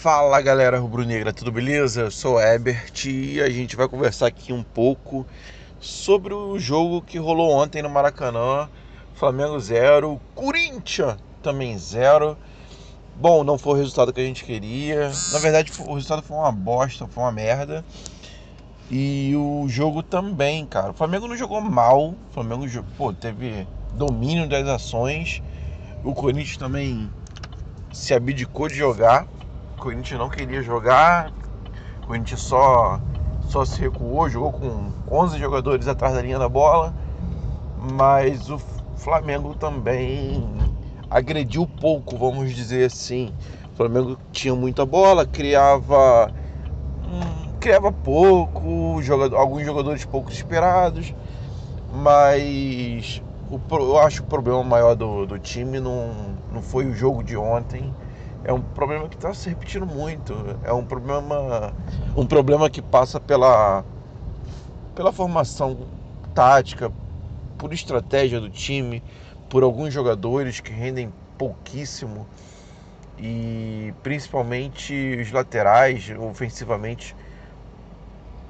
Fala galera rubro-negra, tudo beleza? Eu sou Ebert e a gente vai conversar aqui um pouco sobre o jogo que rolou ontem no Maracanã. Flamengo 0, Corinthians também 0. Bom, não foi o resultado que a gente queria. Na verdade, o resultado foi uma bosta, foi uma merda. E o jogo também, cara. O Flamengo não jogou mal. O Flamengo pô, teve domínio das ações. O Corinthians também se abdicou de jogar. O Corinthians não queria jogar. O Corinthians só, só se recuou, jogou com 11 jogadores atrás da linha da bola. Mas o Flamengo também agrediu pouco, vamos dizer assim. O Flamengo tinha muita bola, criava hum, criava pouco, jogador, alguns jogadores pouco esperados, mas o, eu acho que o problema maior do, do time não, não foi o jogo de ontem. É um problema que está se repetindo muito. É um problema, um problema que passa pela, pela formação tática, por estratégia do time, por alguns jogadores que rendem pouquíssimo e principalmente os laterais ofensivamente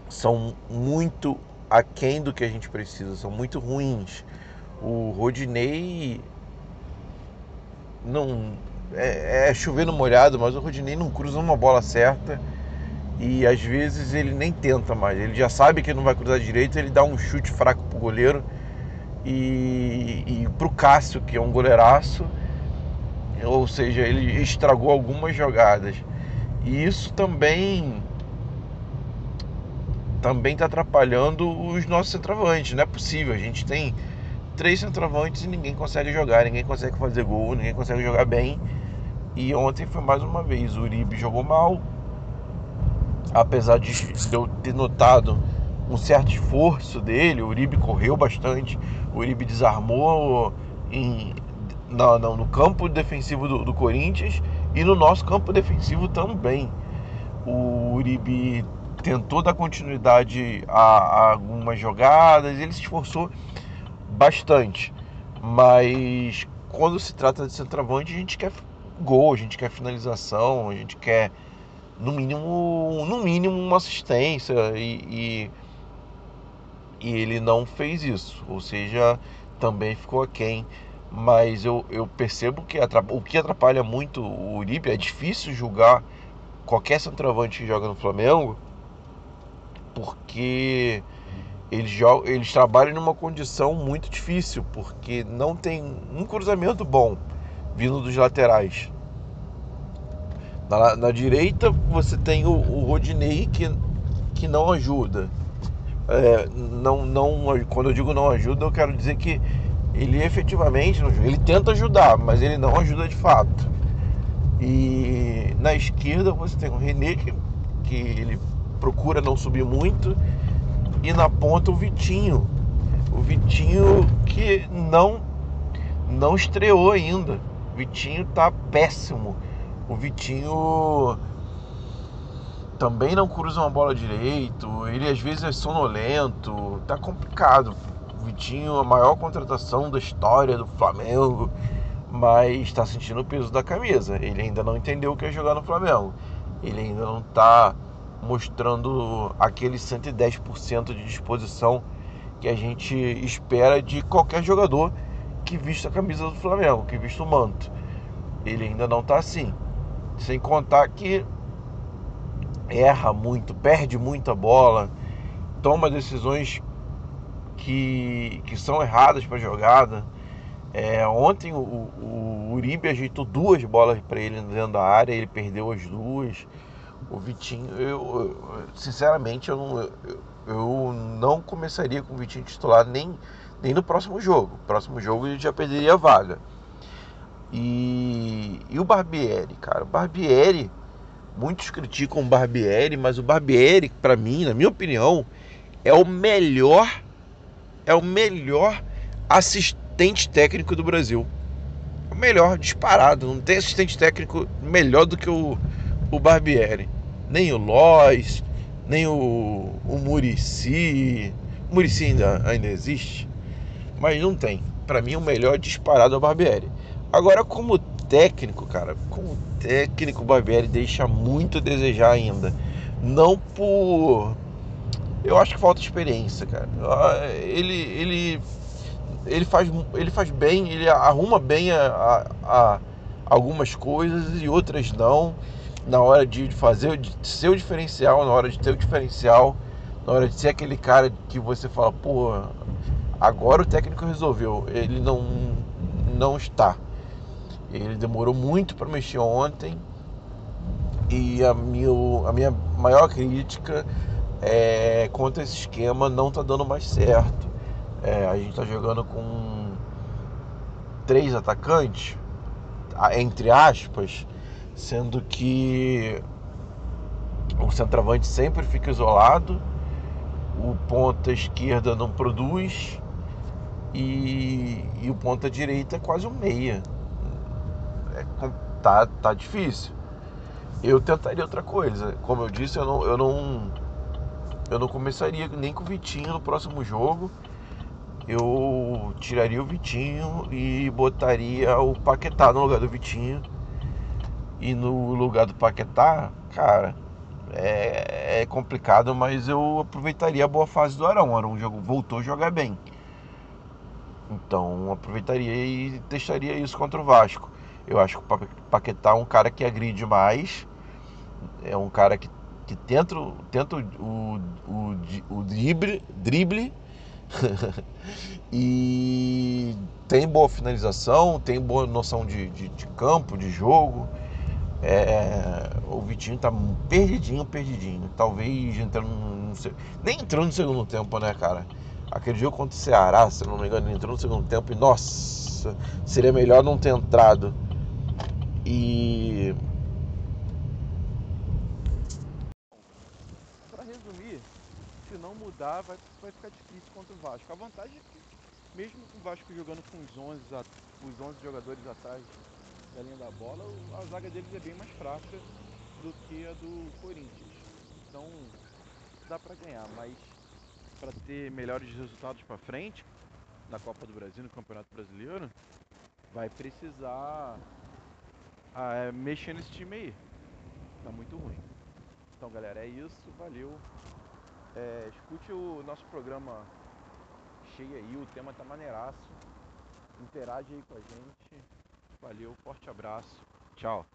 são muito aquém do que a gente precisa, são muito ruins. O Rodinei não é, é chover no molhado, mas o Rodinei não cruza uma bola certa e às vezes ele nem tenta mais. Ele já sabe que não vai cruzar direito, ele dá um chute fraco pro goleiro e, e para o Cássio, que é um goleiraço, ou seja, ele estragou algumas jogadas. E isso também também está atrapalhando os nossos centroavantes. Não é possível. A gente tem três centroavantes e ninguém consegue jogar, ninguém consegue fazer gol, ninguém consegue jogar bem. E ontem foi mais uma vez. O Uribe jogou mal, apesar de eu ter notado um certo esforço dele. O Uribe correu bastante, o Uribe desarmou em, no, no, no campo defensivo do, do, Corinthians e no nosso campo defensivo também. O Uribe tentou dar continuidade a, a algumas jogadas, ele se esforçou bastante, mas quando se trata de centroavante, a gente quer gol, a gente quer finalização, a gente quer no mínimo, no mínimo uma assistência e, e e ele não fez isso, ou seja, também ficou aquém. Mas eu, eu percebo que o que atrapalha muito o Uribe é difícil julgar qualquer centroavante que joga no Flamengo, porque eles, jogam, eles trabalham numa condição muito difícil, porque não tem um cruzamento bom vindo dos laterais. Na, na direita você tem o, o Rodinei que, que não ajuda é, não, não, quando eu digo não ajuda, eu quero dizer que ele efetivamente ele tenta ajudar, mas ele não ajuda de fato. E na esquerda você tem o René que, que ele procura não subir muito e na ponta o Vitinho, o Vitinho que não não estreou ainda. Vitinho tá péssimo. O Vitinho também não cruza uma bola direito, ele às vezes é sonolento, tá complicado. O Vitinho, a maior contratação da história do Flamengo, mas está sentindo o peso da camisa. Ele ainda não entendeu o que é jogar no Flamengo. Ele ainda não está mostrando aquele 110% de disposição que a gente espera de qualquer jogador que vista a camisa do Flamengo, que vista o manto. Ele ainda não está assim. Sem contar que erra muito, perde muita bola, toma decisões que, que são erradas para jogada. É, ontem o, o, Uribe ajeitou duas bolas para ele dentro da área, ele perdeu as duas. O Vitinho, eu, eu sinceramente, eu não, eu, eu, não começaria com o Vitinho titular nem, nem no próximo jogo. Próximo jogo ele já perderia a vaga. E, e o Barbieri, cara, o Barbieri Muitos criticam o Barbieri, mas o Barbieri, para mim, na minha opinião, é o melhor é o melhor assistente técnico do Brasil. O melhor disparado, não tem assistente técnico melhor do que o, o Barbieri. Nem o Lois, nem o, o Murici. O Murici ainda, ainda existe, mas não tem. Para mim, o melhor disparado é o Barbieri. Agora, como técnico, cara, como técnico Barbieri deixa muito a desejar ainda. Não por. Eu acho que falta experiência, cara. Ah, ele, ele, ele, faz, ele faz bem, ele arruma bem a, a, a algumas coisas e outras não. Na hora de fazer de ser o diferencial, na hora de ter o diferencial, na hora de ser aquele cara que você fala, pô, agora o técnico resolveu. Ele não, não está. Ele demorou muito para mexer ontem. E a minha, a minha maior crítica é quanto esse esquema não está dando mais certo. É, a gente está jogando com três atacantes, entre aspas, sendo que o centroavante sempre fica isolado, o ponta esquerda não produz e, e o ponta direita é quase um meia. É, tá, tá difícil. Eu tentaria outra coisa. Como eu disse, eu não, eu não, eu não começaria nem com o Vitinho no próximo jogo. Eu tiraria o Vitinho e botaria o Paquetá no lugar do Vitinho. E no lugar do Paquetá, cara, é, é complicado, mas eu aproveitaria a boa fase do Arão. O Arão voltou a jogar bem. Então aproveitaria e testaria isso contra o Vasco. Eu acho que o Paquetá é um cara que agride mais, é um cara que, que tenta, tenta o, o, o drible, drible e tem boa finalização, tem boa noção de, de, de campo, de jogo. É, o Vitinho tá perdidinho, perdidinho. Talvez entrando. No, nem entrando no segundo tempo, né, cara? Aquele jogo contra o Ceará, se não me engano, ele entrou no segundo tempo e nossa, seria melhor não ter entrado. E. Para resumir, se não mudar, vai, vai ficar difícil contra o Vasco. A vantagem é que, mesmo com o Vasco jogando com os 11, os 11 jogadores atrás da linha da bola, a zaga deles é bem mais fraca do que a do Corinthians. Então dá para ganhar, mas para ter melhores resultados para frente na Copa do Brasil, no Campeonato Brasileiro, vai precisar ah, mexer nesse time aí. Tá muito ruim. Então, galera, é isso. Valeu. É, escute o nosso programa cheio aí. O tema tá maneiraço. Interage aí com a gente. Valeu, forte abraço. Tchau.